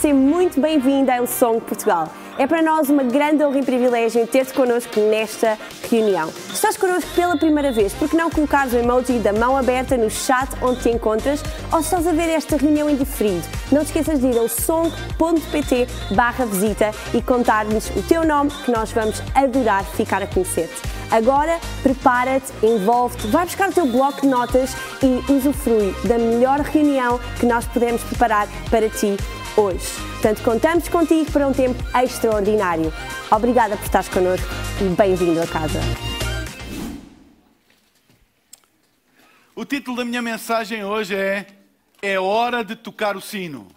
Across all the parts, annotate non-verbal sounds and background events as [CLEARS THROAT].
Seja muito bem-vindo ao Song Portugal. É para nós uma grande honra e privilégio ter-te connosco nesta reunião. Estás connosco pela primeira vez, por que não colocares o emoji da mão aberta no chat onde te encontras ou estás a ver esta reunião em diferido, não te esqueças de ir ao song.pt barra visita e contar-nos o teu nome que nós vamos adorar ficar a conhecer-te. Agora, prepara-te, envolve-te, vai buscar o teu bloco de notas e usufrui da melhor reunião que nós podemos preparar para ti hoje. Portanto, contamos contigo para um tempo extraordinário. Obrigada por estares connosco e bem-vindo a casa. O título da minha mensagem hoje é É hora de tocar o sino.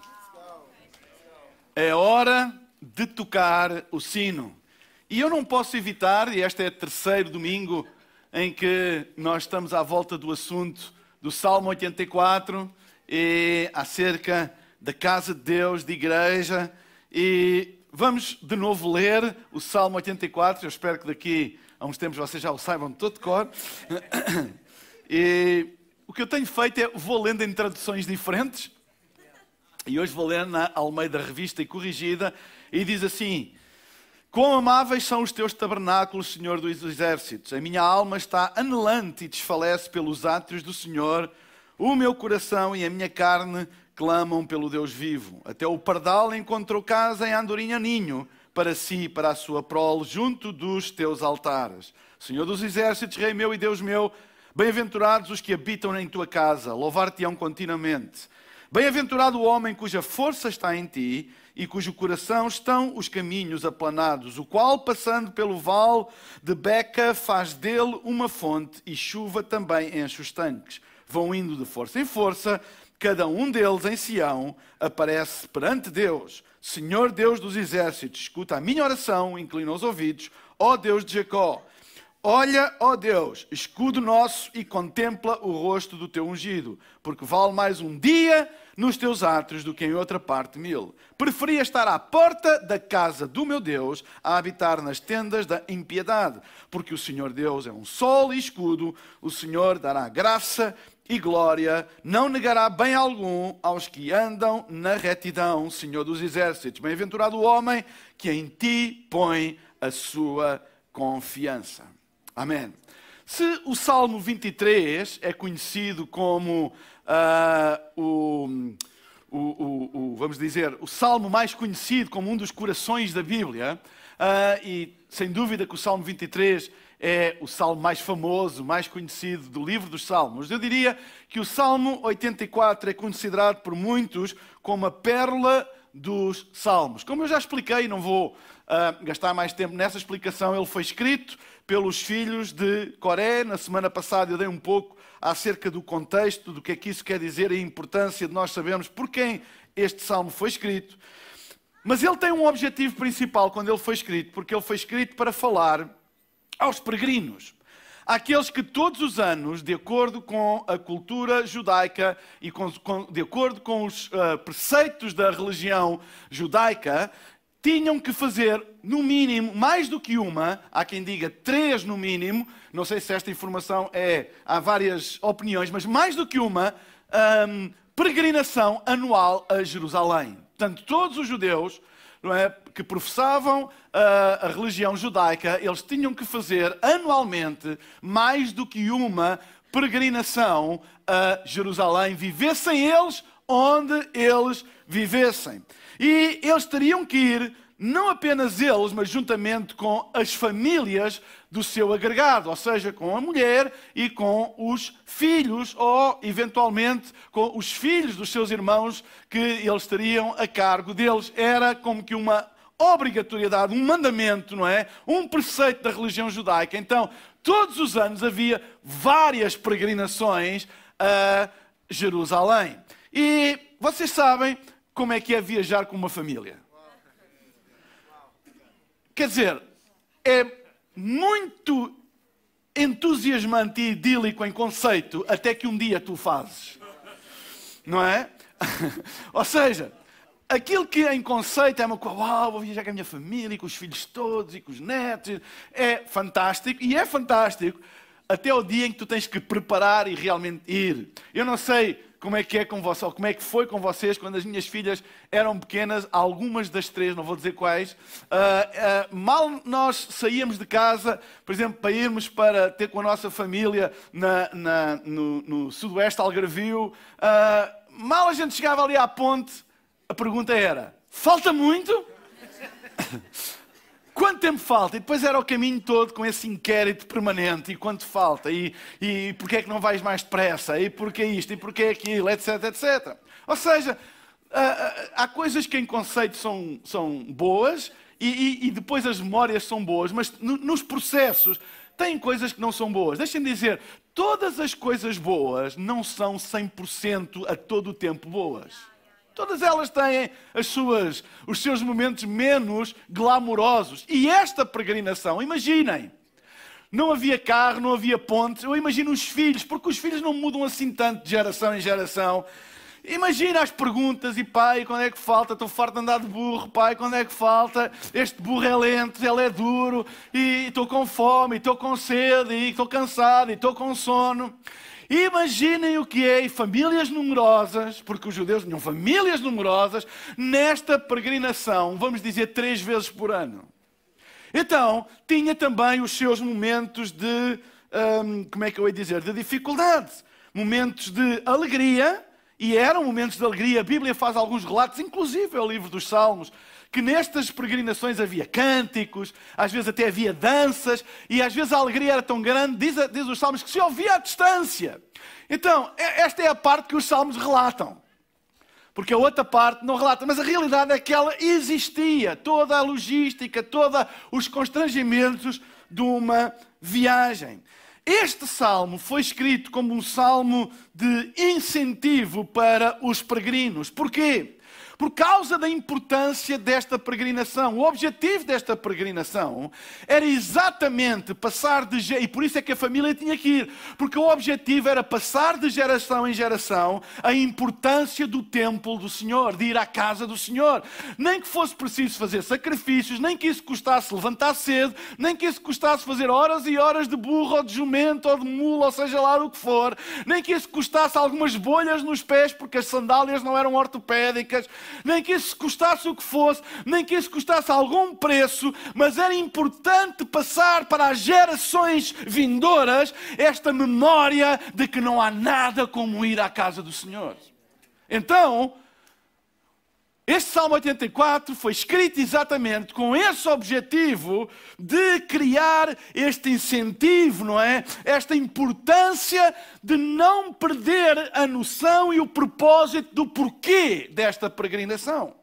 É hora de tocar o sino. E eu não posso evitar, e este é o terceiro domingo em que nós estamos à volta do assunto do Salmo 84, e acerca da casa de Deus, de igreja, e vamos de novo ler o Salmo 84. Eu espero que daqui a uns tempos vocês já o saibam todo de cor. [COUGHS] E o que eu tenho feito é vou lendo em traduções diferentes. E hoje vou ler na Almeida Revista e Corrigida, e diz assim: Quão amáveis são os teus tabernáculos, Senhor dos exércitos. A minha alma está anelante e desfalece pelos átrios do Senhor. O meu coração e a minha carne clamam pelo Deus vivo. Até o pardal encontrou casa em Andorinha Ninho, para si, para a sua prole, junto dos teus altares. Senhor dos exércitos, Rei meu e Deus meu, bem-aventurados os que habitam em tua casa, louvar-te-ão continuamente. Bem-aventurado o homem cuja força está em ti e cujo coração estão os caminhos aplanados, o qual, passando pelo vale de Beca, faz dele uma fonte e chuva também enche os tanques. Vão indo de força em força, cada um deles em Sião aparece perante Deus. Senhor Deus dos exércitos, escuta a minha oração, inclina os ouvidos, ó Deus de Jacó. Olha, ó Deus, escudo nosso e contempla o rosto do teu ungido, porque vale mais um dia nos teus atos do que em outra parte mil. Preferia estar à porta da casa do meu Deus a habitar nas tendas da impiedade, porque o Senhor Deus é um sol e escudo, o Senhor dará graça e glória, não negará bem algum aos que andam na retidão, Senhor dos exércitos. Bem-aventurado o homem que em ti põe a sua confiança. Amém. Se o Salmo 23 é conhecido como uh, o, o, o, o, vamos dizer, o salmo mais conhecido como um dos corações da Bíblia, uh, e sem dúvida que o Salmo 23 é o salmo mais famoso, mais conhecido do livro dos Salmos. Eu diria que o Salmo 84 é considerado por muitos como a pérola dos Salmos. Como eu já expliquei, não vou uh, gastar mais tempo nessa explicação, ele foi escrito pelos filhos de Coré. Na semana passada eu dei um pouco acerca do contexto, do que é que isso quer dizer a importância de nós sabermos por quem este salmo foi escrito. Mas ele tem um objetivo principal quando ele foi escrito, porque ele foi escrito para falar aos peregrinos. Aqueles que todos os anos, de acordo com a cultura judaica e com, com, de acordo com os uh, preceitos da religião judaica, tinham que fazer, no mínimo, mais do que uma, há quem diga três no mínimo, não sei se esta informação é, há várias opiniões, mas mais do que uma, um, peregrinação anual a Jerusalém. Portanto, todos os judeus é, que professavam uh, a religião judaica, eles tinham que fazer anualmente mais do que uma peregrinação a Jerusalém, vivessem eles onde eles vivessem. E eles teriam que ir, não apenas eles, mas juntamente com as famílias do seu agregado, ou seja, com a mulher e com os filhos, ou eventualmente com os filhos dos seus irmãos que eles teriam a cargo deles. Era como que uma obrigatoriedade, um mandamento, não é? Um preceito da religião judaica. Então, todos os anos havia várias peregrinações a Jerusalém. E vocês sabem como é que é viajar com uma família. Quer dizer, é muito entusiasmante e idílico em conceito, até que um dia tu fazes. Não é? [LAUGHS] Ou seja, aquilo que em conceito é uma coisa, uau, vou viajar com a minha família, com os filhos todos e com os netos, é fantástico, e é fantástico até o dia em que tu tens que preparar e realmente ir. Eu não sei como é que é com vocês, como é que foi com vocês quando as minhas filhas eram pequenas, algumas das três, não vou dizer quais. Uh, uh, mal nós saíamos de casa, por exemplo, para irmos para ter com a nossa família na, na, no, no sudoeste Algarvio, uh, mal a gente chegava ali à ponte, a pergunta era: falta muito? Quanto tempo falta? E depois era o caminho todo com esse inquérito permanente. E quanto falta? E, e porquê é que não vais mais depressa? E porquê isto? E porquê aquilo? Etc, etc. Ou seja, há coisas que em conceito são, são boas e, e, e depois as memórias são boas, mas nos processos têm coisas que não são boas. Deixem-me dizer, todas as coisas boas não são 100% a todo o tempo boas. Todas elas têm as suas, os seus momentos menos glamourosos. E esta peregrinação, imaginem, não havia carro, não havia pontes. Eu imagino os filhos, porque os filhos não mudam assim tanto de geração em geração. Imagina as perguntas, e pai, quando é que falta? Estou farto de andar de burro, pai, quando é que falta? Este burro é lento, ele é duro, e estou com fome, estou com sede, e estou cansado, e estou com sono. Imaginem o que é, e famílias numerosas, porque os judeus tinham famílias numerosas, nesta peregrinação, vamos dizer, três vezes por ano. Então, tinha também os seus momentos de, hum, como é que eu ia dizer, de dificuldade. Momentos de alegria, e eram momentos de alegria. A Bíblia faz alguns relatos, inclusive é o livro dos Salmos, que nestas peregrinações havia cânticos, às vezes até havia danças, e às vezes a alegria era tão grande, diz, diz os Salmos, que se ouvia à distância. Então, esta é a parte que os Salmos relatam. Porque a outra parte não relata, mas a realidade é que ela existia, toda a logística, todos os constrangimentos de uma viagem. Este salmo foi escrito como um salmo de incentivo para os peregrinos. Porquê? Por causa da importância desta peregrinação. O objetivo desta peregrinação era exatamente passar de. E por isso é que a família tinha que ir, porque o objetivo era passar de geração em geração a importância do templo do Senhor, de ir à casa do Senhor. Nem que fosse preciso fazer sacrifícios, nem que isso custasse levantar cedo, nem que isso custasse fazer horas e horas de burro ou de jumento ou de mula, ou seja lá o que for, nem que isso custasse algumas bolhas nos pés, porque as sandálias não eram ortopédicas nem que isso custasse o que fosse, nem que isso custasse algum preço, mas era importante passar para as gerações vindouras esta memória de que não há nada como ir à casa do Senhor. Então, este Salmo 84 foi escrito exatamente com esse objetivo de criar este incentivo, não é? Esta importância de não perder a noção e o propósito do porquê desta peregrinação.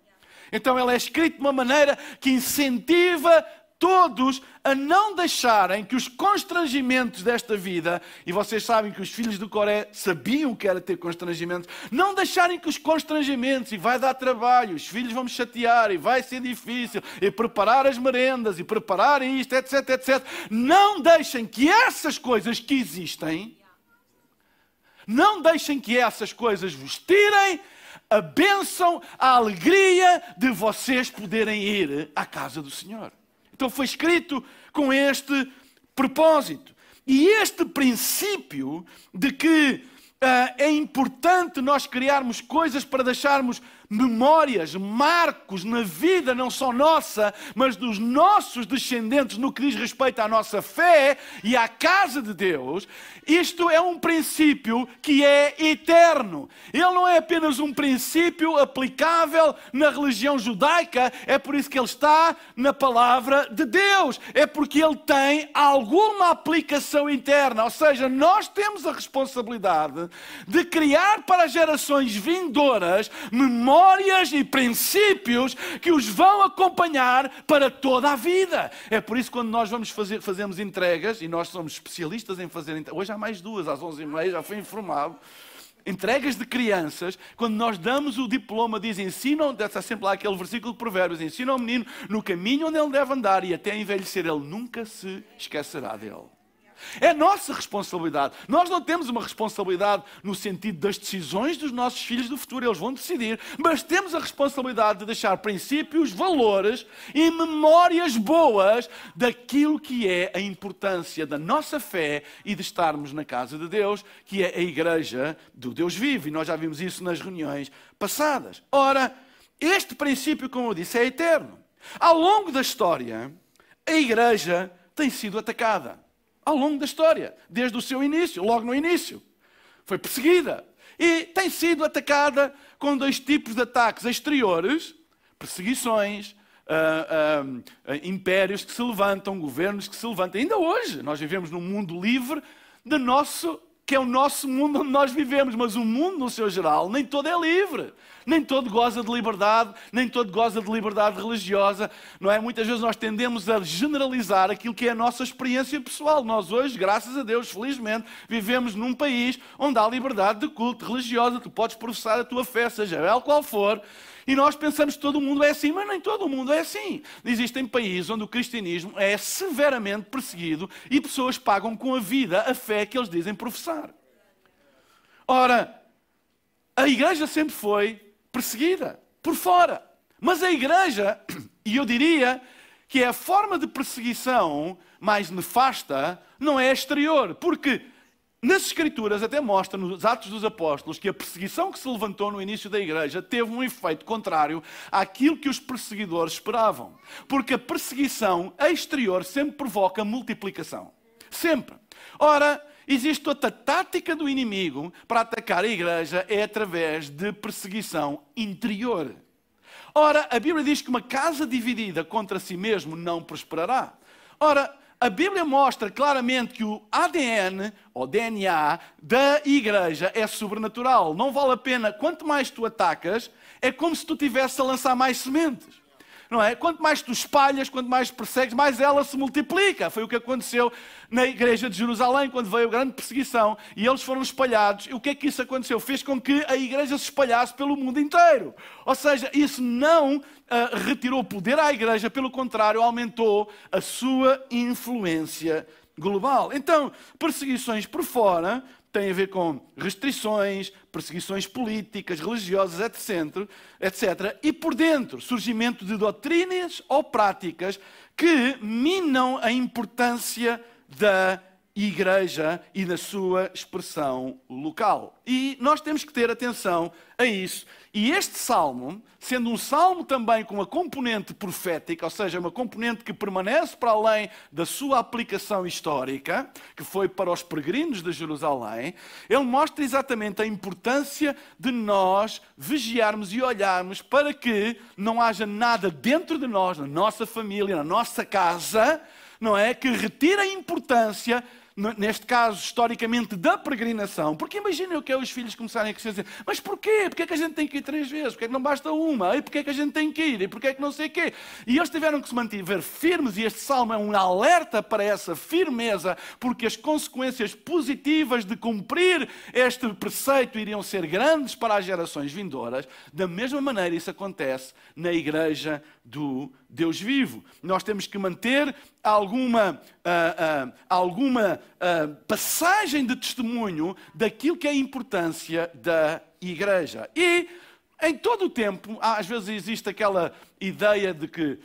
Então ele é escrito de uma maneira que incentiva todos a não deixarem que os constrangimentos desta vida, e vocês sabem que os filhos do Coré sabiam que era ter constrangimentos, não deixarem que os constrangimentos, e vai dar trabalho, os filhos vão me chatear, e vai ser difícil, e preparar as merendas, e preparar isto, etc, etc. Não deixem que essas coisas que existem, não deixem que essas coisas vos tirem a bênção, a alegria de vocês poderem ir à casa do Senhor. Então foi escrito com este propósito. E este princípio de que uh, é importante nós criarmos coisas para deixarmos memórias, marcos na vida, não só nossa, mas dos nossos descendentes no que diz respeito à nossa fé e à casa de Deus, isto é um princípio que é eterno. Ele não é apenas um princípio aplicável na religião judaica, é por isso que ele está na palavra de Deus. É porque ele tem alguma aplicação interna. Ou seja, nós temos a responsabilidade de criar para gerações vindouras memórias memórias e princípios que os vão acompanhar para toda a vida. É por isso que quando nós vamos fazer, fazemos entregas, e nós somos especialistas em fazer entregas, hoje há mais duas, às 11h30, já fui informado, entregas de crianças, quando nós damos o diploma, diz ensinam, está sempre lá aquele versículo de provérbios, ensina ao menino no caminho onde ele deve andar e até envelhecer ele nunca se esquecerá dele. É nossa responsabilidade. Nós não temos uma responsabilidade no sentido das decisões dos nossos filhos do futuro, eles vão decidir, mas temos a responsabilidade de deixar princípios, valores e memórias boas daquilo que é a importância da nossa fé e de estarmos na casa de Deus, que é a igreja do Deus vivo. E nós já vimos isso nas reuniões passadas. Ora, este princípio, como eu disse, é eterno. Ao longo da história, a igreja tem sido atacada ao longo da história, desde o seu início, logo no início. Foi perseguida e tem sido atacada com dois tipos de ataques exteriores, perseguições, uh, uh, impérios que se levantam, governos que se levantam. Ainda hoje, nós vivemos num mundo livre de nosso que é o nosso mundo onde nós vivemos, mas o mundo no seu geral, nem todo é livre. Nem todo goza de liberdade, nem todo goza de liberdade religiosa, não é? Muitas vezes nós tendemos a generalizar aquilo que é a nossa experiência pessoal. Nós hoje, graças a Deus, felizmente, vivemos num país onde há liberdade de culto religiosa, tu podes professar a tua fé, seja ela qual for, e nós pensamos que todo mundo é assim, mas nem todo mundo é assim. Existem países onde o cristianismo é severamente perseguido e pessoas pagam com a vida a fé que eles dizem professar. Ora, a igreja sempre foi perseguida por fora. Mas a igreja, [CLEARS THROAT] e eu diria que é a forma de perseguição mais nefasta, não é exterior, porque nas Escrituras até mostra, nos Atos dos Apóstolos, que a perseguição que se levantou no início da igreja teve um efeito contrário àquilo que os perseguidores esperavam. Porque a perseguição exterior sempre provoca multiplicação. Sempre. Ora, existe outra tática do inimigo para atacar a igreja é através de perseguição interior. Ora, a Bíblia diz que uma casa dividida contra si mesmo não prosperará. Ora, a Bíblia mostra claramente que o ADN, ou DNA, da igreja é sobrenatural. Não vale a pena, quanto mais tu atacas, é como se tu tivesse a lançar mais sementes não é? Quanto mais tu espalhas, quanto mais persegues, mais ela se multiplica. Foi o que aconteceu na igreja de Jerusalém, quando veio a grande perseguição e eles foram espalhados. E o que é que isso aconteceu? Fez com que a igreja se espalhasse pelo mundo inteiro. Ou seja, isso não uh, retirou poder à igreja, pelo contrário, aumentou a sua influência global. Então, perseguições por fora tem a ver com restrições, perseguições políticas, religiosas, etc, etc. E por dentro, surgimento de doutrinas ou práticas que minam a importância da igreja e da sua expressão local. E nós temos que ter atenção a isso. E este salmo, sendo um salmo também com uma componente profética, ou seja, uma componente que permanece para além da sua aplicação histórica, que foi para os peregrinos de Jerusalém, ele mostra exatamente a importância de nós vigiarmos e olharmos para que não haja nada dentro de nós, na nossa família, na nossa casa, não é? Que retire a importância neste caso, historicamente, da peregrinação, porque imaginem o que é os filhos começarem a dizer, mas porquê? Porquê é que a gente tem que ir três vezes? Porquê é que não basta uma? E porquê é que a gente tem que ir? E porquê é que não sei o quê? E eles tiveram que se manter firmes, e este salmo é um alerta para essa firmeza, porque as consequências positivas de cumprir este preceito iriam ser grandes para as gerações vindouras. Da mesma maneira, isso acontece na igreja do Deus vivo. Nós temos que manter alguma, uh, uh, alguma uh, passagem de testemunho daquilo que é a importância da igreja. E em todo o tempo, às vezes existe aquela ideia de que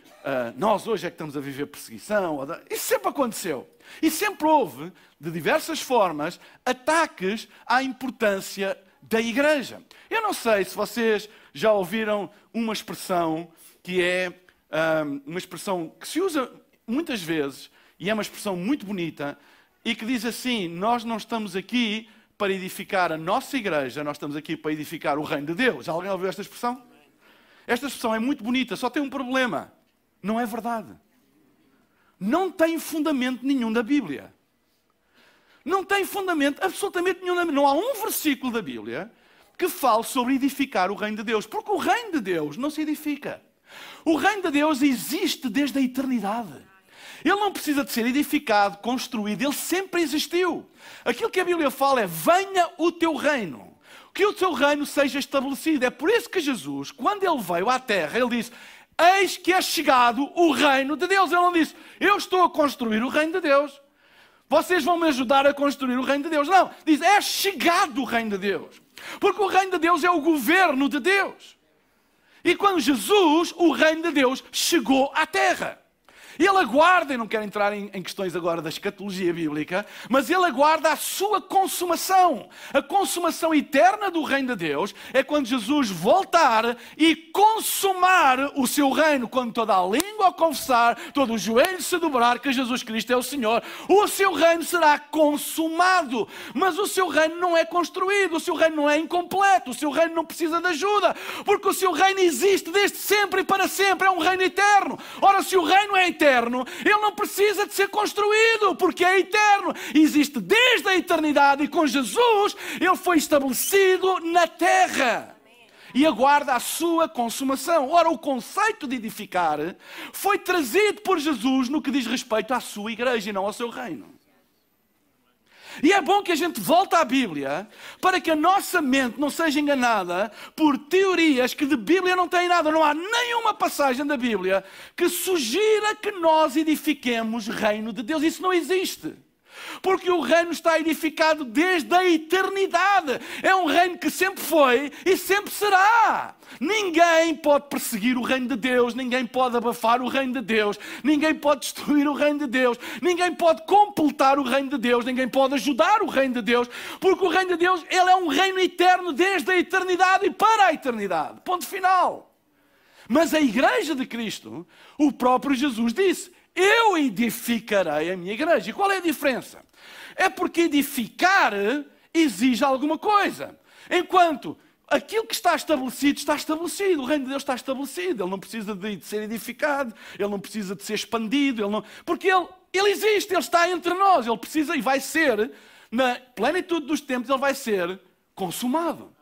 nós hoje é que estamos a viver perseguição. Isso sempre aconteceu. E sempre houve, de diversas formas, ataques à importância da igreja. Eu não sei se vocês já ouviram uma expressão que é uma expressão que se usa muitas vezes e é uma expressão muito bonita e que diz assim: Nós não estamos aqui para edificar a nossa igreja, nós estamos aqui para edificar o reino de Deus. Alguém ouviu esta expressão? Esta expressão é muito bonita, só tem um problema: não é verdade. Não tem fundamento nenhum da Bíblia. Não tem fundamento absolutamente nenhum. Não há um versículo da Bíblia que fale sobre edificar o reino de Deus, porque o reino de Deus não se edifica. O reino de Deus existe desde a eternidade. Ele não precisa de ser edificado, construído, ele sempre existiu. Aquilo que a Bíblia fala é: venha o teu reino, que o teu reino seja estabelecido. É por isso que Jesus, quando ele veio à terra, ele disse: Eis que é chegado o reino de Deus. Ele não disse: Eu estou a construir o reino de Deus. Vocês vão me ajudar a construir o reino de Deus. Não, diz, é chegado o reino de Deus. Porque o reino de Deus é o governo de Deus. E quando Jesus, o reino de Deus, chegou à terra. Ele aguarda, e não quero entrar em, em, questões agora da escatologia bíblica, mas ele aguarda a sua consumação. A consumação eterna do reino de Deus é quando Jesus voltar e consumar o seu reino, quando toda a língua confessar, todo o joelho se dobrar que Jesus Cristo é o Senhor, o seu reino será consumado. Mas o seu reino não é construído, o seu reino não é incompleto, o seu reino não precisa de ajuda, porque o seu reino existe desde sempre e para sempre, é um reino eterno. Ora, se o reino é eterno, eterno, ele não precisa de ser construído, porque é eterno. Existe desde a eternidade e com Jesus ele foi estabelecido na terra e aguarda a sua consumação. Ora, o conceito de edificar foi trazido por Jesus no que diz respeito à sua igreja e não ao seu reino. E é bom que a gente volte à Bíblia para que a nossa mente não seja enganada por teorias que de Bíblia não têm nada. Não há nenhuma passagem da Bíblia que sugira que nós edifiquemos reino de Deus. Isso não existe. Porque o reino está edificado desde a eternidade. É um reino que sempre foi e sempre será. Ninguém pode perseguir o reino de Deus, ninguém pode abafar o reino de Deus, ninguém pode destruir o reino de Deus, ninguém pode completar o reino de Deus, ninguém pode ajudar o reino de Deus, porque o reino de Deus, ele é um reino eterno desde a eternidade e para a eternidade. Ponto final. Mas a igreja de Cristo, o próprio Jesus disse: eu edificarei a minha igreja. E qual é a diferença? É porque edificar exige alguma coisa. Enquanto aquilo que está estabelecido está estabelecido, o reino de Deus está estabelecido, ele não precisa de ser edificado, ele não precisa de ser expandido, ele não... porque ele, ele existe, ele está entre nós, ele precisa e vai ser, na plenitude dos tempos, ele vai ser consumado.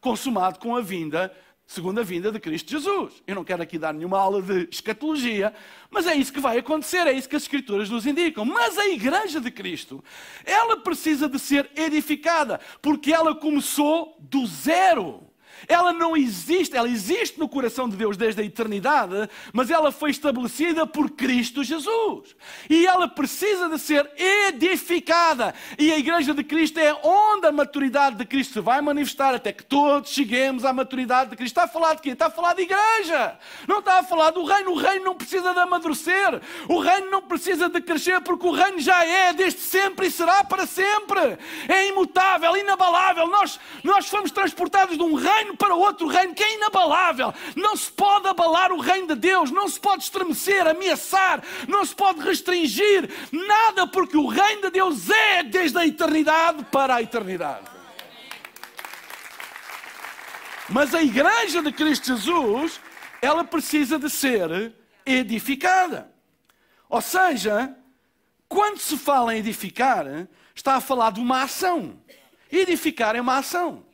Consumado com a vinda segunda vinda de Cristo Jesus. Eu não quero aqui dar nenhuma aula de escatologia, mas é isso que vai acontecer, é isso que as Escrituras nos indicam. Mas a igreja de Cristo, ela precisa de ser edificada, porque ela começou do zero. Ela não existe, ela existe no coração de Deus desde a eternidade, mas ela foi estabelecida por Cristo Jesus. E ela precisa de ser edificada. E a igreja de Cristo é onde a maturidade de Cristo se vai manifestar até que todos cheguemos à maturidade de Cristo. Está a falar de quê? Está a falar de igreja. Não está a falar do reino. O reino não precisa de amadurecer. O reino não precisa de crescer porque o reino já é desde sempre e será para sempre. É imutável, inabalável. Nós, nós fomos transportados de um reino reino para outro reino que é inabalável. Não se pode abalar o reino de Deus, não se pode estremecer, ameaçar, não se pode restringir nada, porque o reino de Deus é desde a eternidade para a eternidade. Mas a igreja de Cristo Jesus, ela precisa de ser edificada. Ou seja, quando se fala em edificar, está a falar de uma ação. Edificar é uma ação.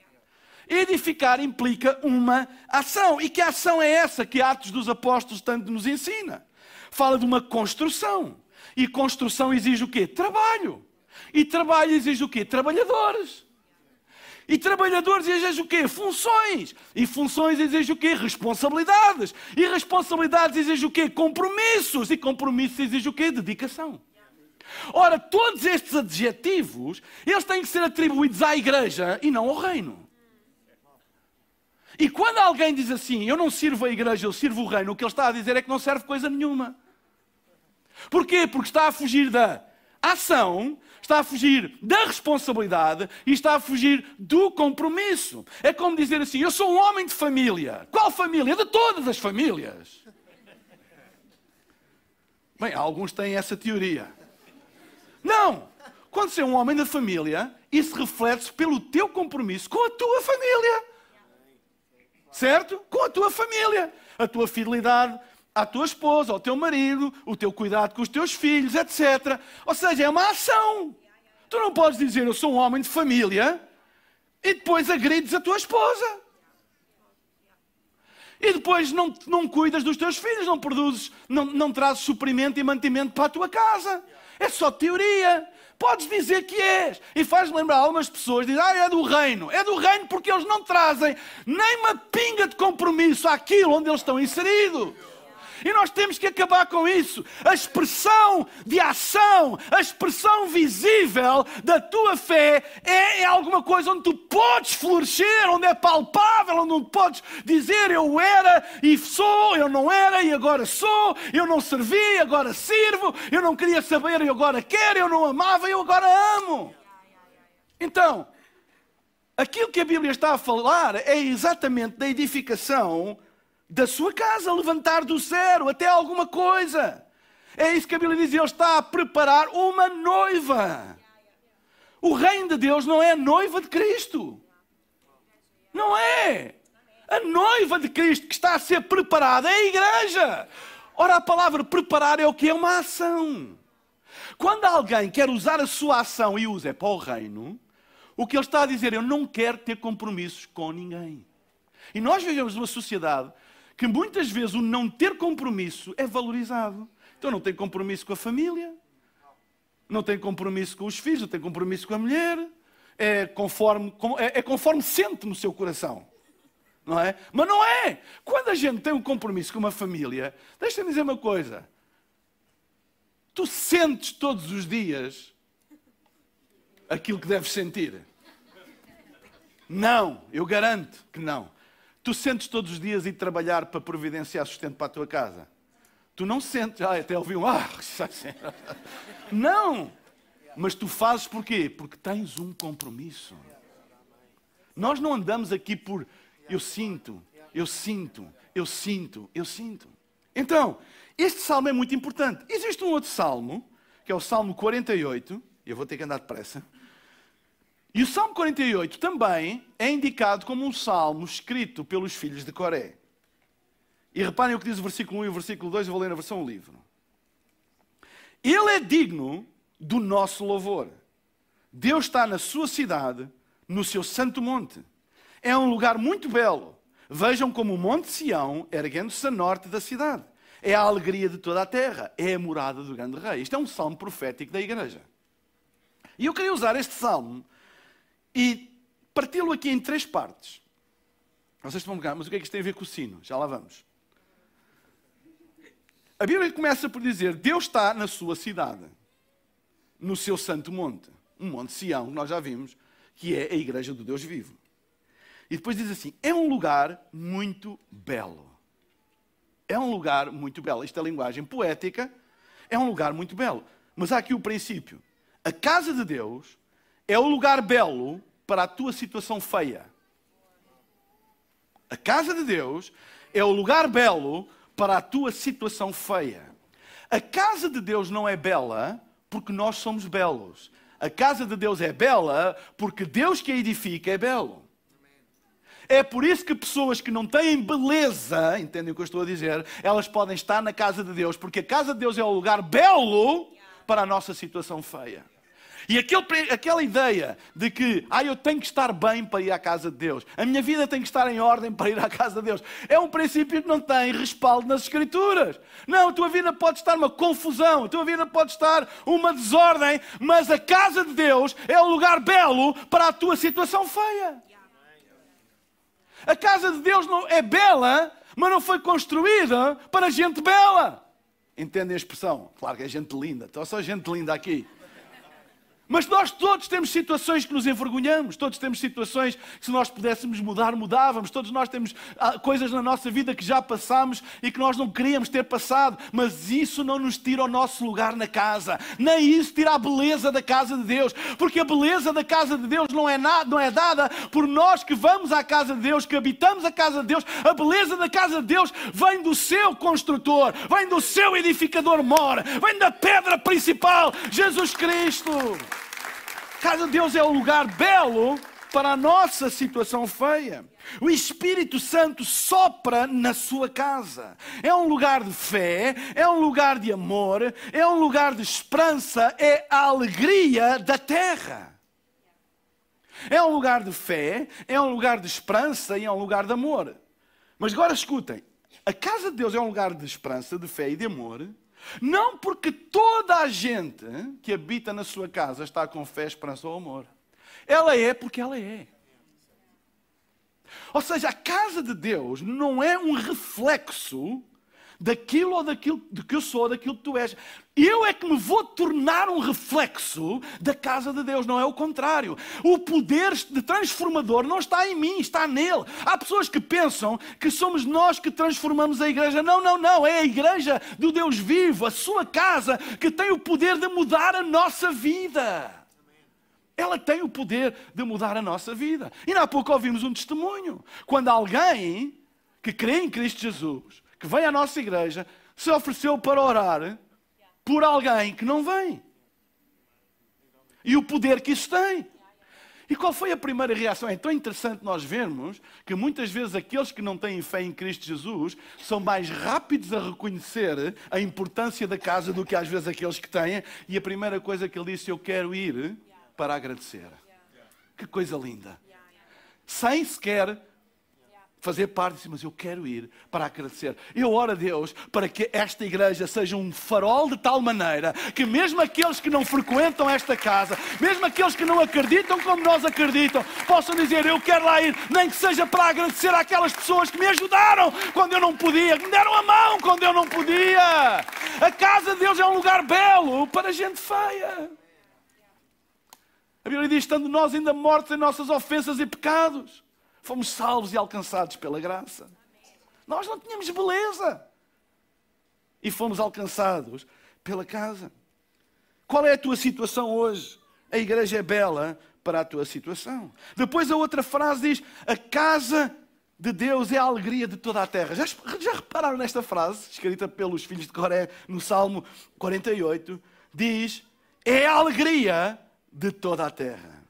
Edificar implica uma ação. E que ação é essa que Atos dos Apóstolos tanto nos ensina? Fala de uma construção. E construção exige o quê? Trabalho. E trabalho exige o quê? Trabalhadores. E trabalhadores exigem o quê? Funções. E funções exigem o quê? Responsabilidades. E responsabilidades exigem o quê? Compromissos. E compromissos exigem o quê? Dedicação. Ora, todos estes adjetivos, eles têm que ser atribuídos à igreja e não ao reino. E quando alguém diz assim, eu não sirvo a igreja, eu sirvo o reino, o que ele está a dizer é que não serve coisa nenhuma. Porquê? Porque está a fugir da ação, está a fugir da responsabilidade e está a fugir do compromisso. É como dizer assim: eu sou um homem de família. Qual família? De todas as famílias. Bem, alguns têm essa teoria. Não! Quando você é um homem de família, isso reflete-se pelo teu compromisso com a tua família certo? Com a tua família, a tua fidelidade à tua esposa, ao teu marido, o teu cuidado com os teus filhos, etc. Ou seja, é uma ação. Tu não podes dizer eu sou um homem de família e depois agredes a tua esposa. E depois não, não cuidas dos teus filhos, não produzes, não, não trazes suprimento e mantimento para a tua casa. É só teoria. Podes dizer que és. E faz lembrar algumas pessoas, dizem, ah, é do reino. É do reino porque eles não trazem nem uma pinga de compromisso àquilo onde eles estão inseridos. E nós temos que acabar com isso. A expressão de ação, a expressão visível da tua fé é, é alguma coisa onde tu podes florescer, onde é palpável, onde podes dizer eu era e sou, eu não era e agora sou, eu não servi, agora sirvo, eu não queria saber e agora quero, eu não amava e eu agora amo. Então, aquilo que a Bíblia está a falar é exatamente da edificação da sua casa, levantar do zero até alguma coisa. É isso que a Bíblia diz, ele está a preparar uma noiva. O reino de Deus não é a noiva de Cristo. Não é. A noiva de Cristo que está a ser preparada é a igreja. Ora, a palavra preparar é o que? É uma ação. Quando alguém quer usar a sua ação e usa é para o reino, o que ele está a dizer, eu não quero ter compromissos com ninguém. E nós vivemos numa sociedade que muitas vezes o não ter compromisso é valorizado. Então não tem compromisso com a família, não tem compromisso com os filhos, não tem compromisso com a mulher, é conforme, é, é conforme sente no seu coração. Não é? Mas não é! Quando a gente tem um compromisso com uma família, deixa-me dizer uma coisa. Tu sentes todos os dias aquilo que deves sentir? Não, eu garanto que não. Tu sentes todos os dias ir trabalhar para providenciar sustento para a tua casa? Tu não sentes, ah, até ouvi um [LAUGHS] ah, não. Mas tu fazes porquê? Porque tens um compromisso. Nós não andamos aqui por eu sinto, eu sinto, eu sinto, eu sinto. Então, este salmo é muito importante. Existe um outro salmo, que é o Salmo 48, eu vou ter que andar depressa, e o Salmo 48 também é indicado como um salmo escrito pelos filhos de Coré. E reparem o que diz o versículo 1 e o versículo 2, eu vou ler na versão livre. Ele é digno do nosso louvor. Deus está na sua cidade, no seu santo monte. É um lugar muito belo. Vejam como o Monte Sião, erguendo-se a norte da cidade. É a alegria de toda a terra. É a morada do grande rei. Isto é um salmo profético da igreja. E eu queria usar este salmo e parti-lo aqui em três partes. Vocês estão cá, mas o que é que isto tem a ver com o sino? Já lá vamos. A Bíblia começa por dizer: Deus está na sua cidade, no seu santo monte, um monte Sião, que nós já vimos, que é a igreja do Deus vivo. E depois diz assim: é um lugar muito belo. É um lugar muito belo. Isto é linguagem poética. É um lugar muito belo. Mas há aqui o princípio. A casa de Deus é o lugar belo para a tua situação feia. A casa de Deus é o lugar belo para a tua situação feia. A casa de Deus não é bela porque nós somos belos. A casa de Deus é bela porque Deus que a edifica é belo. É por isso que pessoas que não têm beleza, entendem o que eu estou a dizer, elas podem estar na casa de Deus, porque a casa de Deus é o lugar belo para a nossa situação feia. E aquele, aquela ideia de que ah, eu tenho que estar bem para ir à casa de Deus, a minha vida tem que estar em ordem para ir à casa de Deus, é um princípio que não tem respaldo nas Escrituras. Não, a tua vida pode estar uma confusão, a tua vida pode estar uma desordem, mas a casa de Deus é o lugar belo para a tua situação feia. A casa de Deus não é bela, mas não foi construída para gente bela. Entendem a expressão? Claro que é gente linda, então só gente linda aqui. Mas nós todos temos situações que nos envergonhamos, todos temos situações que se nós pudéssemos mudar, mudávamos, todos nós temos ah, coisas na nossa vida que já passamos e que nós não queríamos ter passado, mas isso não nos tira o nosso lugar na casa, nem isso tira a beleza da casa de Deus, porque a beleza da casa de Deus não é, nada, não é dada por nós que vamos à casa de Deus, que habitamos a casa de Deus, a beleza da casa de Deus vem do seu construtor, vem do seu edificador mora, vem da pedra principal, Jesus Cristo casa de Deus é o lugar belo para a nossa situação feia. O Espírito Santo sopra na sua casa. É um lugar de fé, é um lugar de amor, é um lugar de esperança, é a alegria da terra. É um lugar de fé, é um lugar de esperança e é um lugar de amor. Mas agora escutem: a casa de Deus é um lugar de esperança, de fé e de amor, não porque toda a gente que habita na sua casa está com fé, esperança ou amor. Ela é porque ela é. Ou seja, a casa de Deus não é um reflexo daquilo ou daquilo do que eu sou, daquilo que tu és. Eu é que me vou tornar um reflexo da casa de Deus, não é o contrário. O poder de transformador não está em mim, está nele. Há pessoas que pensam que somos nós que transformamos a igreja. Não, não, não. É a igreja do Deus vivo, a sua casa, que tem o poder de mudar a nossa vida. Ela tem o poder de mudar a nossa vida. E há pouco ouvimos um testemunho. Quando alguém que crê em Cristo Jesus, que vem à nossa igreja, se ofereceu para orar por alguém que não vem. E o poder que isso tem. E qual foi a primeira reação? É tão interessante nós vermos que muitas vezes aqueles que não têm fé em Cristo Jesus são mais rápidos a reconhecer a importância da casa do que às vezes aqueles que têm. E a primeira coisa que ele disse, eu quero ir para agradecer. Que coisa linda. Sem sequer fazer parte, mas eu quero ir para agradecer. Eu oro a Deus para que esta igreja seja um farol de tal maneira que mesmo aqueles que não frequentam esta casa, mesmo aqueles que não acreditam como nós acreditam, possam dizer, eu quero lá ir, nem que seja para agradecer àquelas pessoas que me ajudaram quando eu não podia, que me deram a mão quando eu não podia. A casa de Deus é um lugar belo para gente feia. A Bíblia diz, estando nós ainda mortos em nossas ofensas e pecados, Fomos salvos e alcançados pela graça. Nós não tínhamos beleza. E fomos alcançados pela casa. Qual é a tua situação hoje? A igreja é bela para a tua situação. Depois a outra frase diz: A casa de Deus é a alegria de toda a terra. Já, já repararam nesta frase, escrita pelos filhos de Coré no Salmo 48? Diz: É a alegria de toda a terra.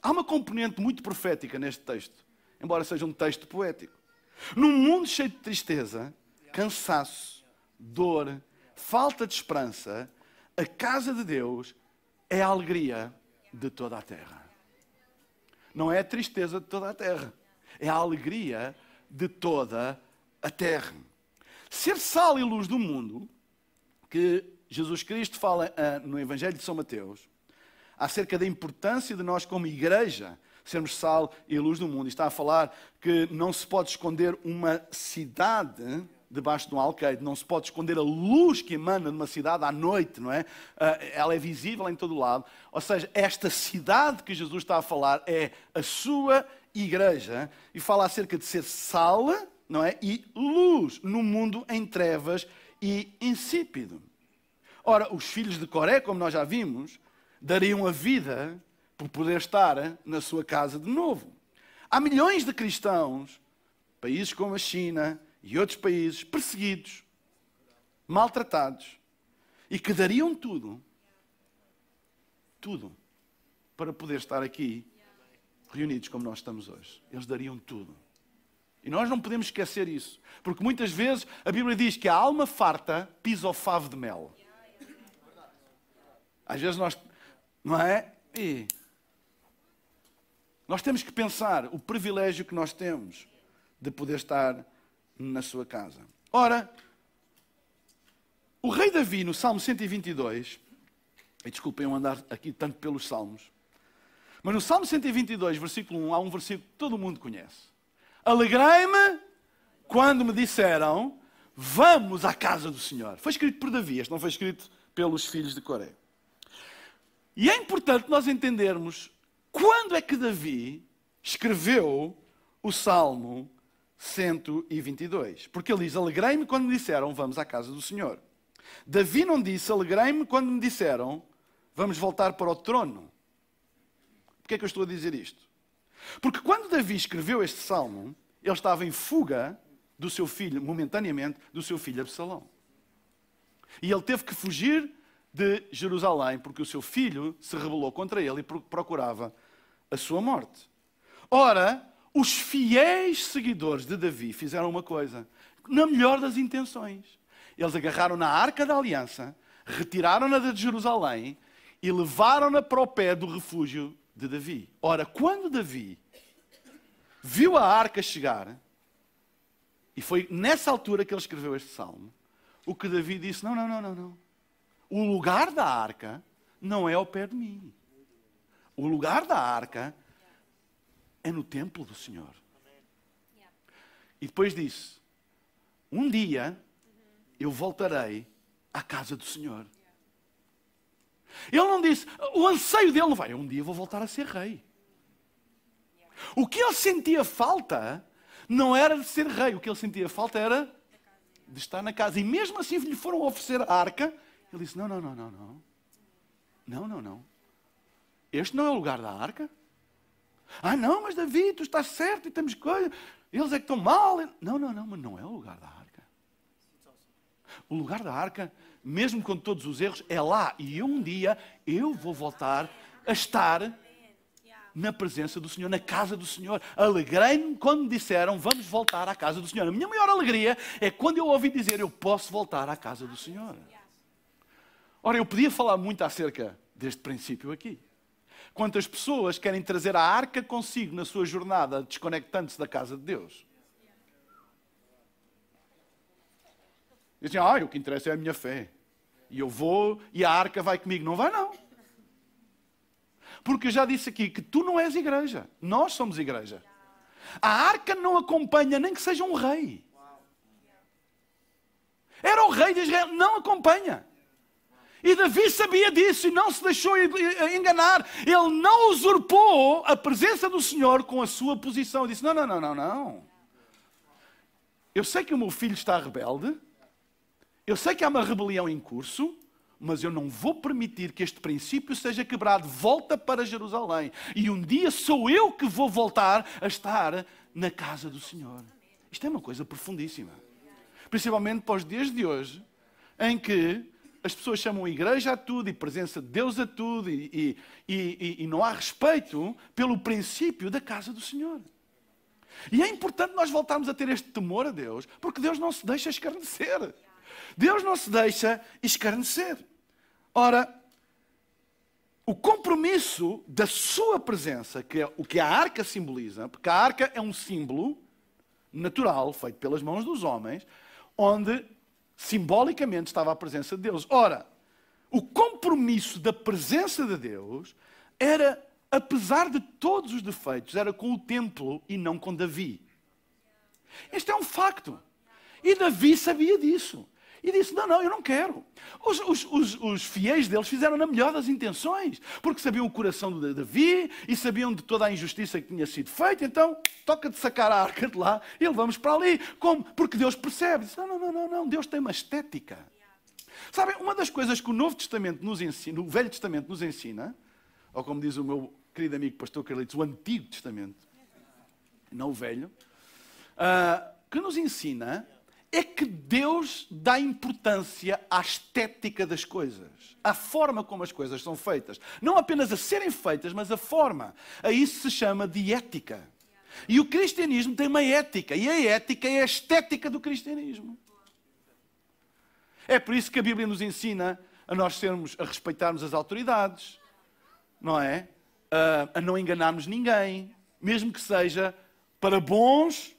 Há uma componente muito profética neste texto embora seja um texto poético. Num mundo cheio de tristeza, cansaço, dor, falta de esperança, a casa de Deus é a alegria de toda a terra. Não é a tristeza de toda a terra, é a alegria de toda a terra. Ser sal e luz do mundo, que Jesus Cristo fala uh, no Evangelho de São Mateus, acerca da importância de nós, como igreja, sermos sal e luz do mundo. Está a falar que não se pode esconder uma cidade debaixo de um alqueire, não se pode esconder a luz que emana numa cidade à noite, não é? Ah, ela é visível em todo lado. Ou seja, esta cidade que Jesus está a falar é a sua igreja e fala acerca de ser sal, não é? E luz no mundo em trevas e insípido. Ora, os filhos de Coré, como nós já vimos, dariam a vida por poder estar na sua casa de novo. Há milhões de cristãos, países como a China e outros países, perseguidos, maltratados, e que dariam tudo, tudo, para poder estar aqui reunidos como nós estamos hoje. Eles dariam tudo. E nós não podemos esquecer isso, porque muitas vezes a Bíblia diz que a alma farta pisa o favo de mel. Às vezes nós, não é? E nós temos que pensar o privilégio que nós temos de poder estar na sua casa. Ora, o rei Davi, no Salmo 122, e desculpem eu andar aqui tanto pelos Salmos, mas no Salmo 122, versículo 1, há um versículo que todo mundo conhece. Alegrei-me quando me disseram, vamos à casa do Senhor. Foi escrito por Davi, este não foi escrito pelos filhos de Coré. E é importante nós entendermos quando é que Davi escreveu o Salmo 122? Porque ele diz: Alegrei-me quando me disseram, vamos à casa do Senhor. Davi não disse: Alegrei-me quando me disseram, vamos voltar para o trono. Porquê é que eu estou a dizer isto? Porque quando Davi escreveu este salmo, ele estava em fuga do seu filho, momentaneamente, do seu filho Absalão. E ele teve que fugir de Jerusalém, porque o seu filho se rebelou contra ele e procurava a sua morte. Ora, os fiéis seguidores de Davi fizeram uma coisa, na melhor das intenções. Eles agarraram na arca da aliança, retiraram-na de Jerusalém e levaram-na para o pé do refúgio de Davi. Ora, quando Davi viu a arca chegar, e foi nessa altura que ele escreveu este salmo, o que Davi disse: Não, não, não, não, não. O lugar da arca não é ao pé de mim. O lugar da arca é no templo do Senhor. E depois disse: Um dia eu voltarei à casa do Senhor. Ele não disse, o anseio dele não vai, um dia vou voltar a ser rei. O que ele sentia falta não era de ser rei, o que ele sentia falta era de estar na casa. E mesmo assim lhe foram oferecer a arca, ele disse: Não, não, não, não, não. Não, não, não. Este não é o lugar da arca. Ah, não, mas Davi, tu estás certo e temos coisa. Eles é que estão mal. Não, não, não, mas não é o lugar da arca. O lugar da arca, mesmo com todos os erros, é lá. E um dia eu vou voltar a estar na presença do Senhor, na casa do Senhor. Alegrei-me quando me disseram vamos voltar à casa do Senhor. A minha maior alegria é quando eu ouvi dizer eu posso voltar à casa do Senhor. Ora, eu podia falar muito acerca deste princípio aqui. Quantas pessoas querem trazer a arca consigo na sua jornada, desconectando-se da casa de Deus? Dizem, ah, o que interessa é a minha fé. E eu vou e a arca vai comigo. Não vai, não. Porque eu já disse aqui que tu não és igreja. Nós somos igreja. A arca não acompanha nem que seja um rei. Era o rei de Israel, não acompanha. E Davi sabia disso e não se deixou enganar. Ele não usurpou a presença do Senhor com a sua posição. Ele disse: Não, não, não, não, não. Eu sei que o meu filho está rebelde. Eu sei que há uma rebelião em curso. Mas eu não vou permitir que este princípio seja quebrado. Volta para Jerusalém. E um dia sou eu que vou voltar a estar na casa do Senhor. Isto é uma coisa profundíssima. Principalmente para os dias de hoje, em que as pessoas chamam igreja a tudo e presença de Deus a tudo e, e, e, e, não há respeito pelo princípio da casa do Senhor. E é importante nós voltarmos a ter este temor a Deus, porque Deus não se deixa escarnecer. Deus não se deixa escarnecer. Ora, o compromisso da sua presença, que é o que a arca simboliza, porque a arca é um símbolo natural, feito pelas mãos dos homens, onde simbolicamente estava a presença de Deus. Ora, o compromisso da presença de Deus era, apesar de todos os defeitos, era com o templo e não com Davi. Este é um facto. E Davi sabia disso. E disse: Não, não, eu não quero. Os, os, os, os, fiéis deles fizeram na melhor das intenções, porque sabiam o coração de Davi e sabiam de toda a injustiça que tinha sido feita. Então, toca de sacar a arca de lá e levamos para ali. Como? Porque Deus percebe. Diz, não, não, não, não, Deus tem uma estética. Sabem, uma das coisas que o Novo Testamento nos ensina, o Velho Testamento nos ensina, ou como diz o meu querido amigo pastor Carlitos, o Antigo Testamento, não o Velho, uh, que nos ensina é que Deus dá importância à estética das coisas, à forma como as coisas são feitas. Não apenas a serem feitas, mas a forma. A isso se chama de ética. E o cristianismo tem uma ética, e a ética é a estética do cristianismo. É por isso que a Bíblia nos ensina a nós sermos, a respeitarmos as autoridades, não é? A, a não enganarmos ninguém, mesmo que seja para bons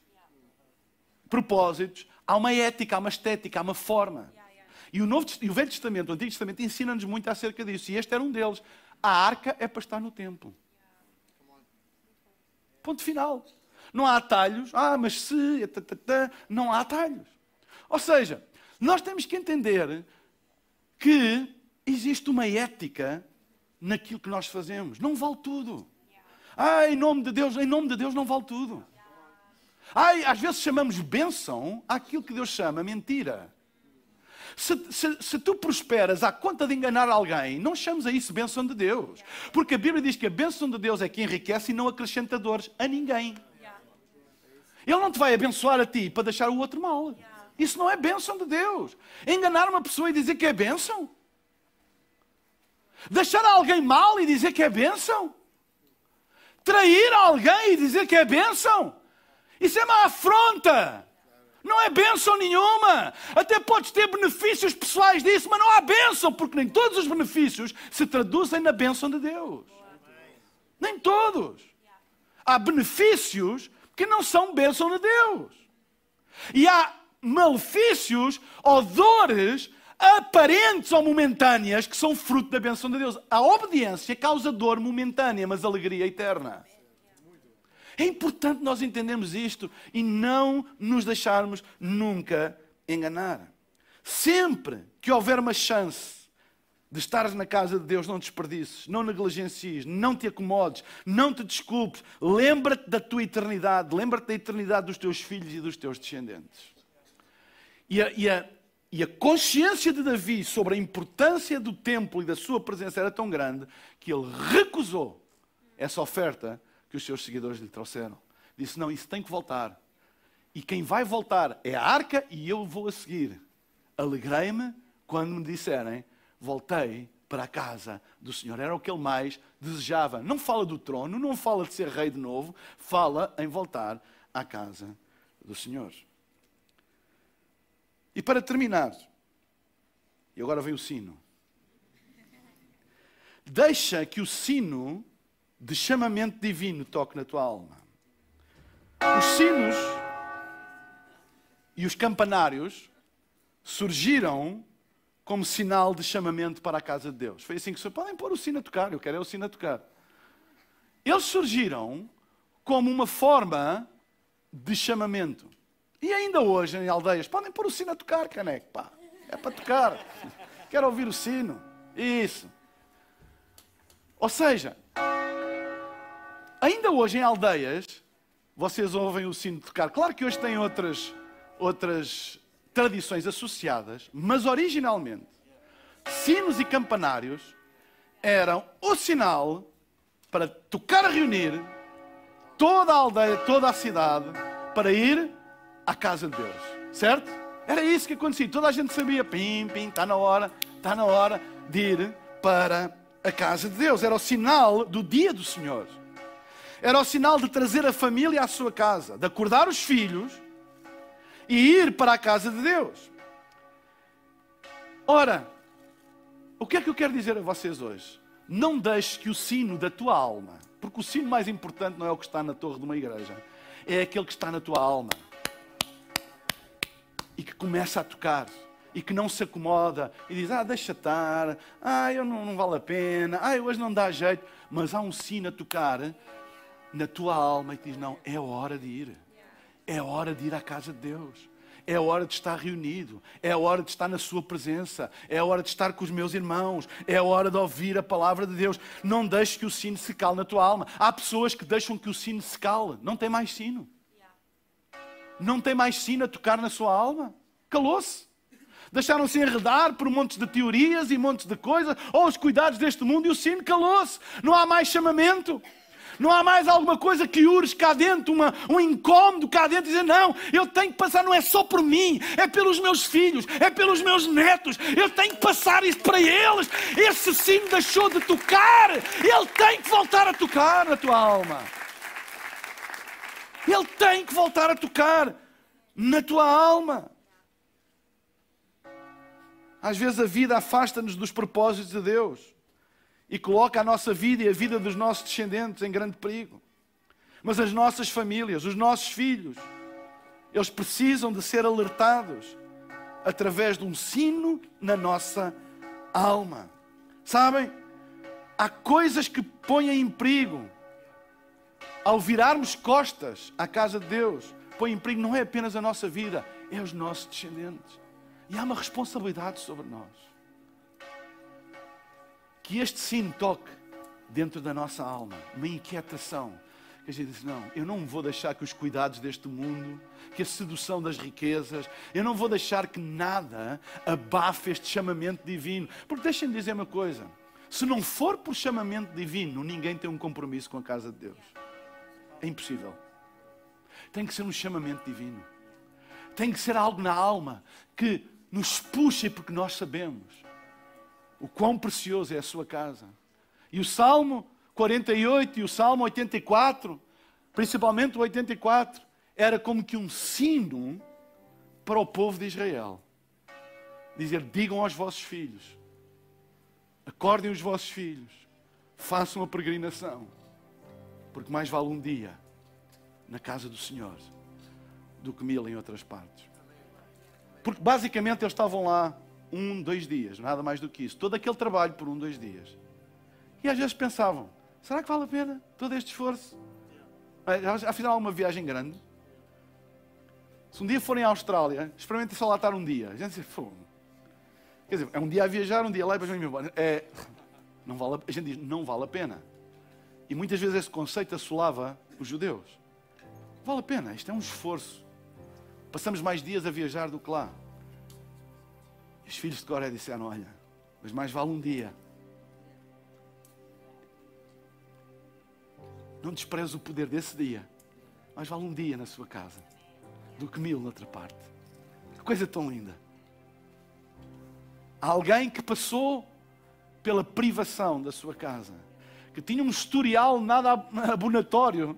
propósitos, Há uma ética, há uma estética, há uma forma. E o, Novo, e o Velho Testamento, o Antigo Testamento, ensina-nos muito acerca disso. E este era um deles. A arca é para estar no templo. Ponto final. Não há atalhos. Ah, mas se. Não há atalhos. Ou seja, nós temos que entender que existe uma ética naquilo que nós fazemos. Não vale tudo. Ah, em nome de Deus, em nome de Deus não vale tudo. Ai, às vezes chamamos bênção àquilo que Deus chama mentira. Se, se, se, tu prosperas à conta de enganar alguém, não chames a isso bênção de Deus. Porque a Bíblia diz que a bênção de Deus é que enriquece e não acrescenta dores a ninguém. Ele não te vai abençoar a ti para deixar o outro mal. Isso não é bênção de Deus. Enganar uma pessoa e dizer que é bênção. Deixar alguém mal e dizer que é bênção. Trair alguém e dizer que é bênção. Isso é uma afronta. Não é bênção nenhuma. Até podes ter benefícios pessoais disso, mas não há bênção, porque nem todos os benefícios se traduzem na bênção de Deus. Nem todos. Há benefícios que não são bênção de Deus. E há malefícios ou dores aparentes ou momentâneas que são fruto da bênção de Deus. A obediência causa dor momentânea, mas alegria eterna. É importante nós entendermos isto e não nos deixarmos nunca enganar. Sempre que houver uma chance de estares na casa de Deus, não desperdices, não negligencies, não te acomodes, não te desculpes. Lembra-te da tua eternidade, lembra-te da eternidade dos teus filhos e dos teus descendentes. E a, e, a, e a consciência de Davi sobre a importância do templo e da sua presença era tão grande que ele recusou essa oferta que os seus seguidores lhe trouxeram. Disse: Não, isso tem que voltar. E quem vai voltar é a arca e eu vou a seguir. Alegrei-me quando me disserem: Voltei para a casa do Senhor. Era o que ele mais desejava. Não fala do trono, não fala de ser rei de novo, fala em voltar à casa do Senhor. E para terminar, e agora vem o sino. Deixa que o sino de chamamento divino toque na tua alma. Os sinos e os campanários surgiram como sinal de chamamento para a casa de Deus. Foi assim que se podem pôr o sino a tocar, eu quero é o sino a tocar. Eles surgiram como uma forma de chamamento. E ainda hoje em aldeias, podem pôr o sino a tocar, caneco, pá. É para tocar. Quero ouvir o sino. Isso. Ou seja, ainda hoje em aldeias, vocês ouvem o sino tocar. Claro que hoje tem outras, outras tradições associadas, mas originalmente, sinos e campanários eram o sinal para tocar a reunir toda a aldeia, toda a cidade, para ir à casa de Deus. Certo? Era isso que acontecia. Toda a gente sabia, pim, pim, está na hora, está na hora de ir para a casa de Deus. Era o sinal do dia do Senhor. Era o sinal de trazer a família à sua casa, de acordar os filhos e ir para a casa de Deus. Ora, o que é que eu quero dizer a vocês hoje? Não deixes que o sino da tua alma, porque o sino mais importante não é o que está na torre de uma igreja, é aquele que está na tua alma e que começa a tocar e que não se acomoda e diz: Ah, deixa estar, ah, eu não, não vale a pena, ah, hoje não dá jeito. Mas há um sino a tocar na tua alma e diz: Não, é hora de ir. É hora de ir à casa de Deus. É hora de estar reunido. É hora de estar na Sua presença. É hora de estar com os meus irmãos. É hora de ouvir a palavra de Deus. Não deixes que o sino se cale na tua alma. Há pessoas que deixam que o sino se cale. Não tem mais sino. Não tem mais sino a tocar na sua alma. Calou-se. Deixaram-se enredar por montes de teorias e montes de coisas, ou os cuidados deste mundo, e o sino calou-se. Não há mais chamamento. Não há mais alguma coisa que urge cá dentro, uma, um incómodo cá dentro, dizer: não, eu tenho que passar, não é só por mim, é pelos meus filhos, é pelos meus netos, eu tenho que passar isto para eles. Esse sino deixou de tocar, ele tem que voltar a tocar na tua alma. Ele tem que voltar a tocar na tua alma. Às vezes a vida afasta-nos dos propósitos de Deus e coloca a nossa vida e a vida dos nossos descendentes em grande perigo. Mas as nossas famílias, os nossos filhos, eles precisam de ser alertados através de um sino na nossa alma. Sabem? Há coisas que põem em perigo ao virarmos costas à casa de Deus. Põe em perigo não é apenas a nossa vida, é os nossos descendentes. E há uma responsabilidade sobre nós. Que este sino toque dentro da nossa alma, uma inquietação. Que a gente diz: não, eu não vou deixar que os cuidados deste mundo, que a sedução das riquezas, eu não vou deixar que nada abafe este chamamento divino. Porque deixem-me dizer uma coisa: se não for por chamamento divino, ninguém tem um compromisso com a casa de Deus. É impossível. Tem que ser um chamamento divino. Tem que ser algo na alma que nos puxa porque nós sabemos o quão precioso é a sua casa. E o Salmo 48 e o Salmo 84, principalmente o 84, era como que um sino para o povo de Israel. Dizer: digam aos vossos filhos, acordem os vossos filhos, façam a peregrinação, porque mais vale um dia na casa do Senhor do que mil em outras partes. Porque basicamente eles estavam lá um, dois dias, nada mais do que isso. Todo aquele trabalho por um, dois dias. E às vezes pensavam: será que vale a pena todo este esforço? Afinal, uma viagem grande. Se um dia forem à Austrália, experimentem só lá estar um dia. A gente diz: Quer dizer, é um dia a viajar, um dia lá e depois vem embora. É, não vale, a- a gente diz, não vale a pena. E muitas vezes esse conceito assolava os judeus. Vale a pena, isto é um esforço. Passamos mais dias a viajar do que lá. E os filhos de Coré disseram: Olha, mas mais vale um dia. Não despreze o poder desse dia. Mais vale um dia na sua casa do que mil noutra parte. Que coisa tão linda. Há alguém que passou pela privação da sua casa, que tinha um historial nada [LAUGHS] abonatório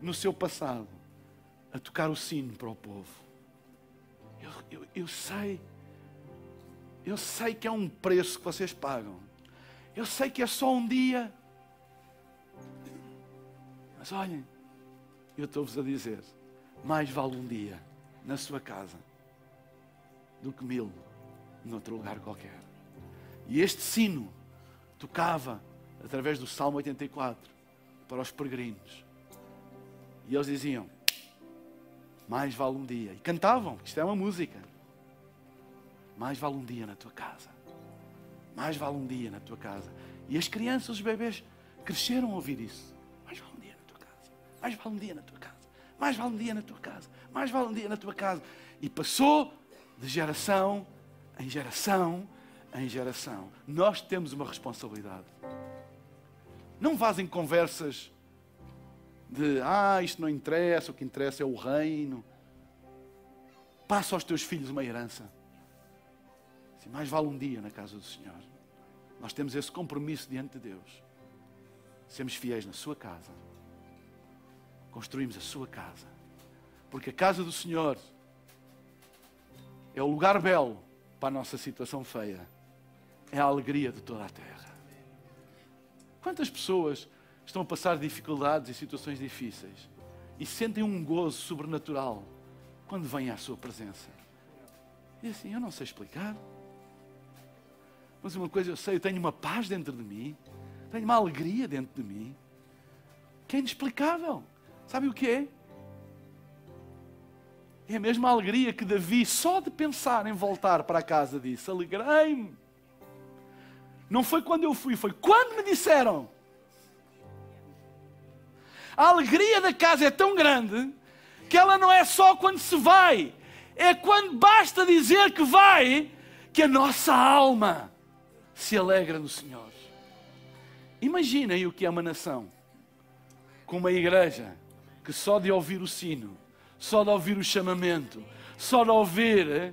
no seu passado, a tocar o sino para o povo. Eu, eu, eu sei, eu sei que é um preço que vocês pagam. Eu sei que é só um dia. Mas olhem, eu estou-vos a dizer: mais vale um dia na sua casa do que mil noutro lugar qualquer. E este sino tocava através do Salmo 84 para os peregrinos. E eles diziam: Mais vale um dia. E cantavam, isto é uma música. Mais vale um dia na tua casa. Mais vale um dia na tua casa. E as crianças, os bebês, cresceram a ouvir isso. Mais vale um dia na tua casa. Mais vale um dia na tua casa. Mais vale um dia na tua casa. Mais vale um dia na tua casa. E passou de geração em geração em geração. Nós temos uma responsabilidade. Não vazem conversas de ah, isto não interessa, o que interessa é o reino. Passa aos teus filhos uma herança. Assim, mais vale um dia na casa do Senhor. Nós temos esse compromisso diante de Deus. Sermos fiéis na sua casa. Construímos a sua casa. Porque a casa do Senhor é o lugar belo para a nossa situação feia. É a alegria de toda a terra. Quantas pessoas estão a passar dificuldades e situações difíceis e sentem um gozo sobrenatural quando vêm à sua presença? E assim, eu não sei explicar. Mas uma coisa eu sei, eu tenho uma paz dentro de mim, tenho uma alegria dentro de mim, que é inexplicável. Sabe o que é? É a mesma alegria que Davi, só de pensar em voltar para casa, disse: Alegrei-me. Não foi quando eu fui, foi quando me disseram. A alegria da casa é tão grande que ela não é só quando se vai, é quando basta dizer que vai, que a nossa alma se alegra no Senhor. Imaginem o que é uma nação com uma igreja que só de ouvir o sino, só de ouvir o chamamento, só de ouvir, eh,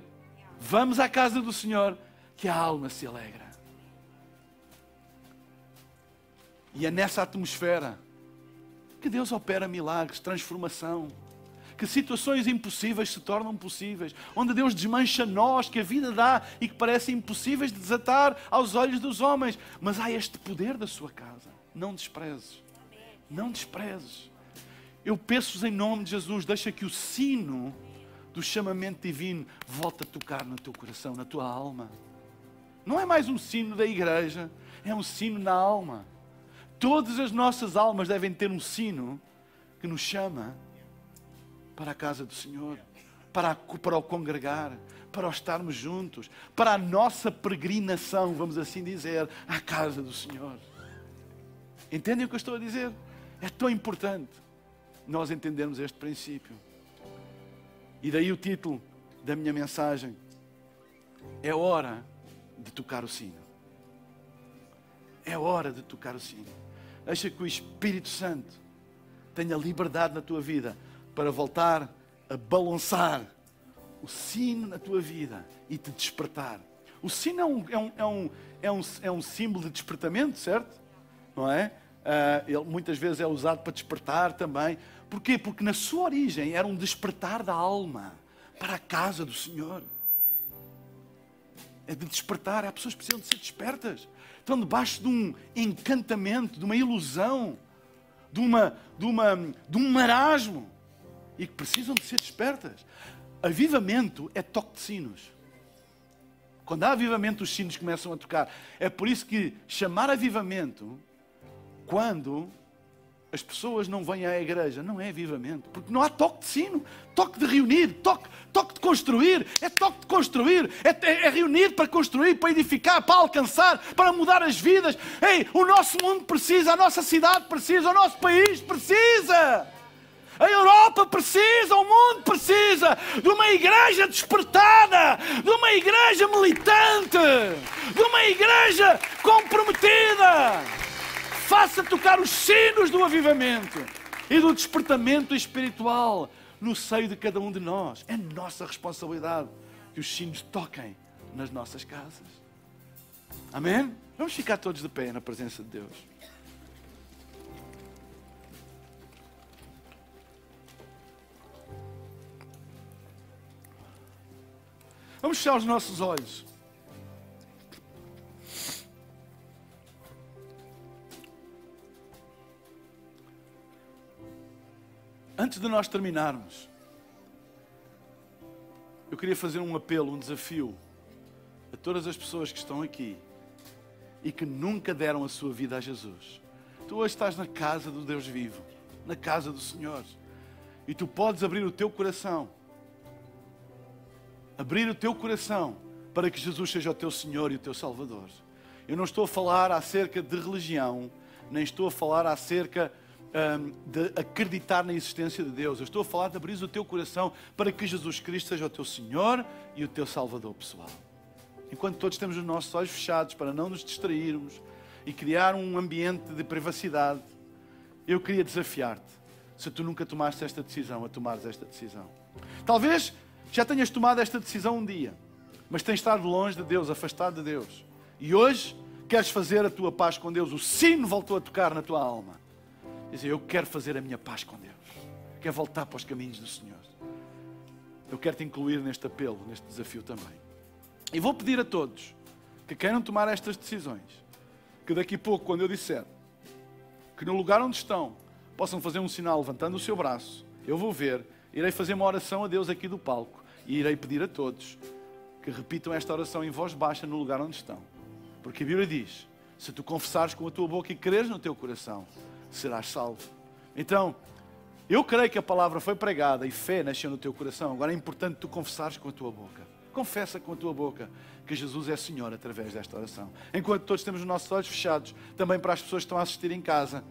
vamos à casa do Senhor, que a alma se alegra. E é nessa atmosfera que Deus opera milagres, transformação, que situações impossíveis se tornam possíveis, onde Deus desmancha nós que a vida dá e que parecem impossíveis de desatar aos olhos dos homens. Mas há este poder da sua casa. Não desprezes. Não desprezes. Eu peço-vos em nome de Jesus, deixa que o sino do chamamento divino volte a tocar no teu coração, na tua alma. Não é mais um sino da igreja, é um sino na alma. Todas as nossas almas devem ter um sino que nos chama para a casa do Senhor, para, para o congregar, para o estarmos juntos, para a nossa peregrinação, vamos assim dizer, à casa do Senhor. Entendem o que eu estou a dizer? É tão importante nós entendermos este princípio. E daí o título da minha mensagem: É hora de tocar o sino. É hora de tocar o sino. Deixa que o Espírito Santo tenha liberdade na tua vida para voltar a balançar o sino na tua vida e te despertar. O sino é um, é um, é um, é um, é um símbolo de despertamento, certo? Não é? Uh, ele muitas vezes é usado para despertar também. Porquê? Porque na sua origem era um despertar da alma para a casa do Senhor. É de despertar. Há pessoas que precisam de ser despertas. Estão debaixo de um encantamento, de uma ilusão, de, uma, de, uma, de um marasmo e que precisam de ser despertas. Avivamento é toque de sinos. Quando há avivamento, os sinos começam a tocar. É por isso que chamar avivamento quando as pessoas não vêm à igreja, não é vivamente, porque não há toque de sino, toque de reunir, toque, toque de construir, é toque de construir, é, é, é reunir para construir, para edificar, para alcançar, para mudar as vidas. Ei, o nosso mundo precisa, a nossa cidade precisa, o nosso país precisa. A Europa precisa, o mundo precisa de uma igreja despertada, de uma igreja militante, de uma igreja comprometida. Faça tocar os sinos do avivamento e do despertamento espiritual no seio de cada um de nós. É nossa responsabilidade que os sinos toquem nas nossas casas. Amém? Vamos ficar todos de pé na presença de Deus. Vamos fechar os nossos olhos. Antes de nós terminarmos, eu queria fazer um apelo, um desafio a todas as pessoas que estão aqui e que nunca deram a sua vida a Jesus. Tu hoje estás na casa do Deus vivo, na casa do Senhor, e tu podes abrir o teu coração abrir o teu coração para que Jesus seja o teu Senhor e o teu Salvador. Eu não estou a falar acerca de religião, nem estou a falar acerca de acreditar na existência de Deus. Eu estou a falar de abrir o teu coração para que Jesus Cristo seja o teu Senhor e o teu Salvador pessoal. Enquanto todos temos os nossos olhos fechados para não nos distrairmos e criar um ambiente de privacidade, eu queria desafiar-te, se tu nunca tomaste esta decisão, a tomares esta decisão. Talvez já tenhas tomado esta decisão um dia, mas tens estado longe de Deus, afastado de Deus. E hoje queres fazer a tua paz com Deus. O sino voltou a tocar na tua alma. Dizer, eu quero fazer a minha paz com Deus. Quero voltar para os caminhos do Senhor. Eu quero te incluir neste apelo, neste desafio também. E vou pedir a todos que queiram tomar estas decisões, que daqui a pouco, quando eu disser que no lugar onde estão, possam fazer um sinal levantando o seu braço, eu vou ver, irei fazer uma oração a Deus aqui do palco e irei pedir a todos que repitam esta oração em voz baixa no lugar onde estão. Porque a Bíblia diz: se tu confessares com a tua boca e creres no teu coração, serás salvo. Então, eu creio que a palavra foi pregada e fé nasceu no teu coração. Agora é importante tu confessares com a tua boca. Confessa com a tua boca que Jesus é Senhor através desta oração. Enquanto todos temos os nossos olhos fechados, também para as pessoas que estão a assistir em casa,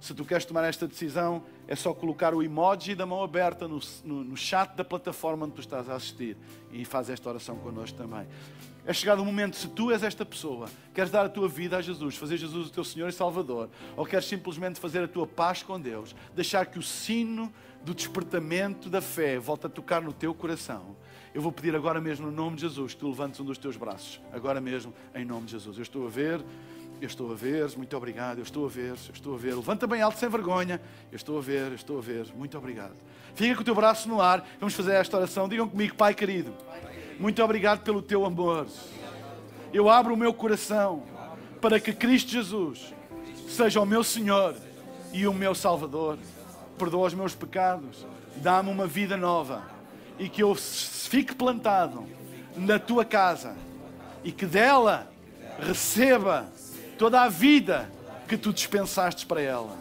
se tu queres tomar esta decisão, é só colocar o emoji da mão aberta no, no, no, chat da plataforma onde tu estás a assistir e faz esta oração connosco também. É chegado o momento, se tu és esta pessoa, queres dar a tua vida a Jesus, fazer Jesus o teu Senhor e Salvador, ou queres simplesmente fazer a tua paz com Deus, deixar que o sino do despertamento da fé volte a tocar no teu coração, eu vou pedir agora mesmo, no nome de Jesus, que tu levantes um dos teus braços. Agora mesmo, em nome de Jesus. Eu estou a ver. Eu estou a ver, muito obrigado. Eu estou a ver, eu estou a ver. Levanta bem alto sem vergonha. Eu estou a ver, eu estou a ver. Muito obrigado. Fica com o teu braço no ar. Vamos fazer esta oração. Digam comigo, Pai querido. Muito obrigado pelo teu amor. Eu abro o meu coração para que Cristo Jesus seja o meu Senhor e o meu Salvador. Perdoa os meus pecados. Dá-me uma vida nova. E que eu fique plantado na tua casa. E que dela receba toda a vida que tu dispensaste para ela.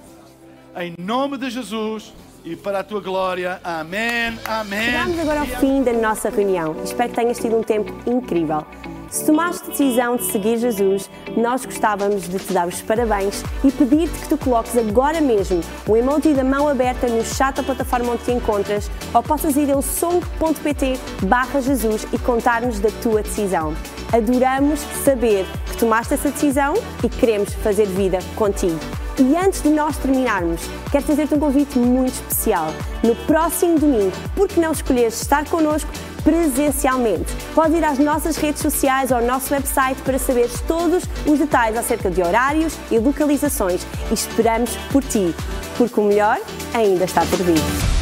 Em nome de Jesus e para a tua glória. Amém. Amém. Chegamos agora ao fim da nossa reunião. Espero que tenhas tido um tempo incrível. Se tomaste a decisão de seguir Jesus, nós gostávamos de te dar os parabéns e pedir-te que tu coloques agora mesmo o emoji da mão aberta no chat da plataforma onde te encontras ou possas ir ao song.pt barra Jesus e contar-nos da tua decisão. Adoramos saber que tomaste essa decisão e queremos fazer vida contigo. E antes de nós terminarmos, quero fazer-te um convite muito especial. No próximo domingo, por que não escolheres estar connosco presencialmente? Podes ir às nossas redes sociais ou ao nosso website para saberes todos os detalhes acerca de horários e localizações e esperamos por ti, porque o melhor ainda está por vir.